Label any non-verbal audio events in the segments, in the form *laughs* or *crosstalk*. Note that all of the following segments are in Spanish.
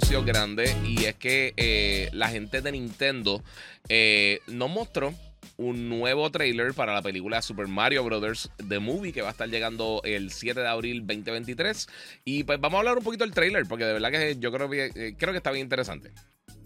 grande y es que eh, la gente de Nintendo eh, nos mostró un nuevo trailer para la película Super Mario Brothers The Movie que va a estar llegando el 7 de abril 2023 y pues vamos a hablar un poquito del trailer porque de verdad que yo creo que, eh, creo que está bien interesante.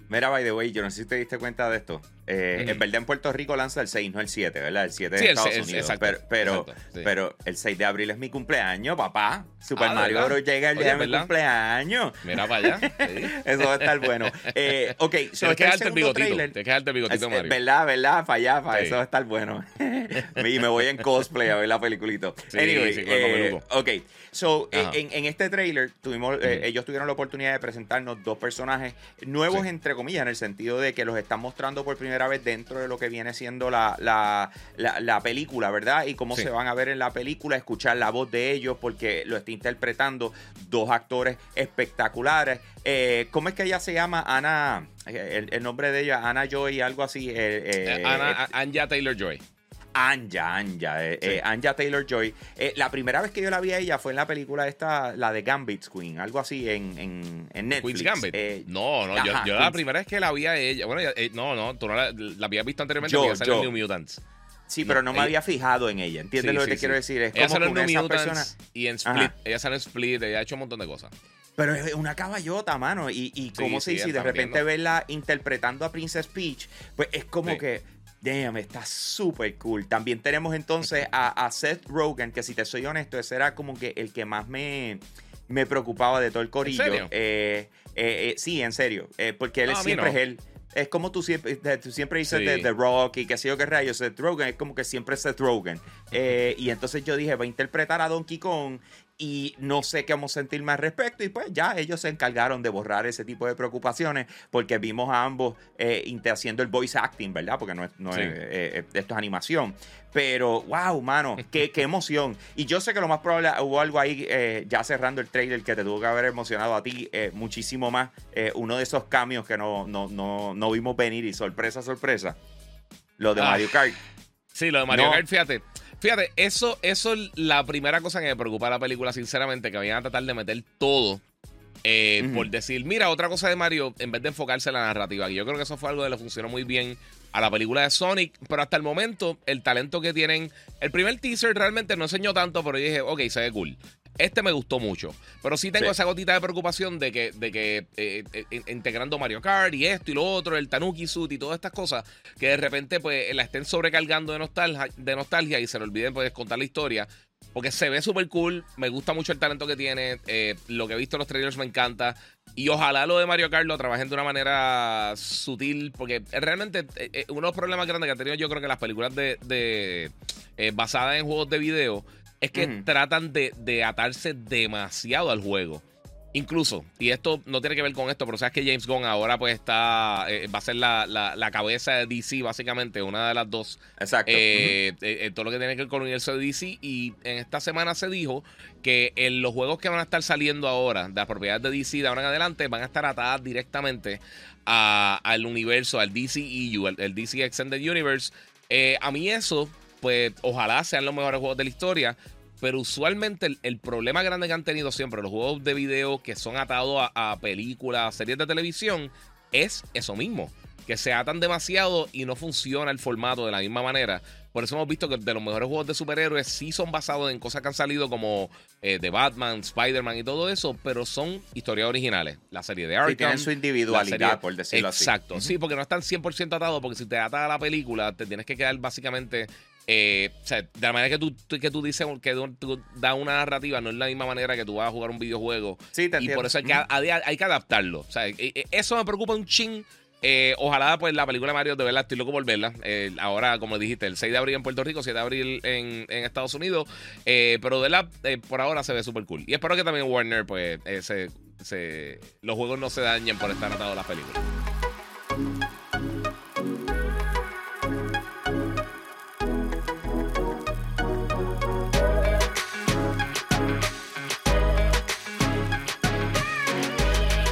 Mira, by the way, yo no sé si te diste cuenta de esto. Eh, En verdad, en Puerto Rico lanza el 6, no el 7, ¿verdad? El 7 de Sí, el Estados seis, Unidos. exacto, pero, pero, exacto, sí. pero el 6 de abril es mi cumpleaños, papá. Super Ah, Mario. Bros. llega el Oye, día de mi cumpleaños. Mira para allá. *laughs* sí. Eso va a estar bueno. Eh, ok, so este que es dejarte el segundo bigotito. trailer. Tienes que el bigotito, Es- Mario. ¿Verdad, verdad? Para allá, para Sí. eso va a estar bueno. *laughs* y me voy en cosplay a ver la peliculita. Anyway, el eh, ok. So, eh, en, en este trailer, tuvimos, eh, Ujú. ellos tuvieron la oportunidad de presentarnos dos personajes nuevos, entre comillas, en el sentido de que los están mostrando por primera vez dentro de lo que viene siendo la, la, la- la película, ¿verdad? Y cómo Sí. se van a ver en la película, escuchar la voz de ellos, porque lo está interpretando dos actores espectaculares. Eh, ¿Cómo es que ella se llama? Ana, eh, el, el nombre de ella, Ana Joy, algo así. eh, eh, Ana- Anja Taylor Joy. Anja, Anja, eh, Sí. eh, Anja Taylor Joy. Eh, la primera vez que yo la vi a ella fue en la película esta, la de Gambit Queen, algo así en, en, en Netflix. Queen's Gambit. No, no, yo, ajá, yo la primera vez que la vi a ella. Bueno, no, no, tú no la, la habías visto anteriormente Yo, salió en yo. New Mutants. Sí, pero no me ella- había fijado en ella. ¿Entiendes Sí, lo que sí, te quiero decir? Es Ella como salió que en una New Mutants personas. y en Split. Ajá. Ella sale en Split, ella ha hecho un montón de cosas. Pero es una caballota, mano. Y, y cómo se dice, y de repente verla interpretando a Princess Peach, pues es como que, damn, está súper cool. También tenemos entonces a, a Seth Rogen, que si te soy honesto, ese era como que el que más me, me preocupaba de todo el corillo. serio? Eh, eh, eh, sí, en serio. Eh, porque él No, siempre no. es él. Es como tú siempre, de- tú siempre dices Sí. de The Rock y que sé yo qué rayos, Seth Rogen, es como que siempre es Seth Rogen. Y entonces yo dije, va a interpretar a Donkey Kong y no sé qué vamos a sentir más al respecto. Y pues ya ellos se encargaron de borrar ese tipo de preocupaciones porque vimos a ambos eh, haciendo el voice acting, ¿verdad? Porque no es, no Sí. es, eh, eh, esto es animación. Pero, wow, mano, *laughs* qué, qué emoción. Y yo sé que lo más probable hubo algo ahí, eh, ya cerrando el trailer, que te tuvo que haber emocionado a ti eh, muchísimo más. Uno de esos cambios que no, no, no, no vimos venir y sorpresa, sorpresa. Lo de Ah. Mario Kart. Sí, lo de Mario No. Kart, fíjate. Fíjate, eso, eso es la primera cosa que me preocupa de la película, sinceramente, que vayan a tratar de meter todo. eh. Por decir, mira, otra cosa de Mario, en vez de enfocarse en la narrativa. Y yo creo que eso fue algo que le funcionó muy bien a la película de Sonic. Pero hasta el momento, el talento que tienen. El primer teaser realmente no enseñó tanto, pero yo dije, ok, se ve cool. Este me gustó mucho. Pero sí tengo Sí. esa gotita de preocupación de que, de que eh, eh, integrando Mario Kart y esto y lo otro, el Tanuki Suit y todas estas cosas, que de repente pues la estén sobrecargando de nostalgia, de nostalgia y se le olviden pues contar la historia. Porque se ve súper cool, me gusta mucho el talento que tiene, eh, lo que he visto en los trailers me encanta. Y ojalá lo de Mario Kart lo trabajen de una manera sutil, porque realmente uno de los problemas grandes que han tenido yo creo que las películas de, de basadas en juegos de video es que tratan de, de atarse demasiado al juego. Incluso, y esto no tiene que ver con esto, pero sabes que James Gunn ahora pues está, eh, va a ser la, la- la cabeza de DC básicamente, una de las dos. Exacto. Eh, eh, eh, todo lo que tiene que ver con el universo de DC. Y en esta semana se dijo que en los juegos que van a estar saliendo ahora, de las propiedades de DC de ahora en adelante, van a estar atadas directamente a- al universo, al DCEU, el, el DC Extended Universe. Eh, a mí eso, pues ojalá sean los mejores juegos de la historia. Pero usualmente el, el problema grande que han tenido siempre los juegos de video que son atados a, a películas, series de televisión, es eso mismo. Que se atan demasiado y no funciona el formato de la misma manera. Por eso hemos visto que de los mejores juegos de superhéroes sí son basados en cosas que han salido como eh, de Batman, Spider-Man y todo eso, pero son historias originales. La serie de Arkham. Sí, tienen su individualidad, serie- por decirlo así. Exacto, sí, porque no están 100% atados, porque si te atas a la película, te tienes que quedar básicamente... eh, o sea, de la manera que tú, que tú dices que tú das una narrativa, no es la misma manera que tú vas a jugar un videojuego. Sí, te y entiendo. por eso hay que, hay, hay que adaptarlo. O sea, eh, eh, eso me preocupa un chin. Eh, ojalá, pues, la película de Mario, de verdad, estoy loco por verla. Eh, ahora, como dijiste, el 6 de abril en Puerto Rico, 7 de abril en, en Estados Unidos. Eh, pero de verdad, eh, por ahora se ve súper cool. Y espero que también Warner, pues, eh, se- se- los juegos no se dañen por estar atados a las películas.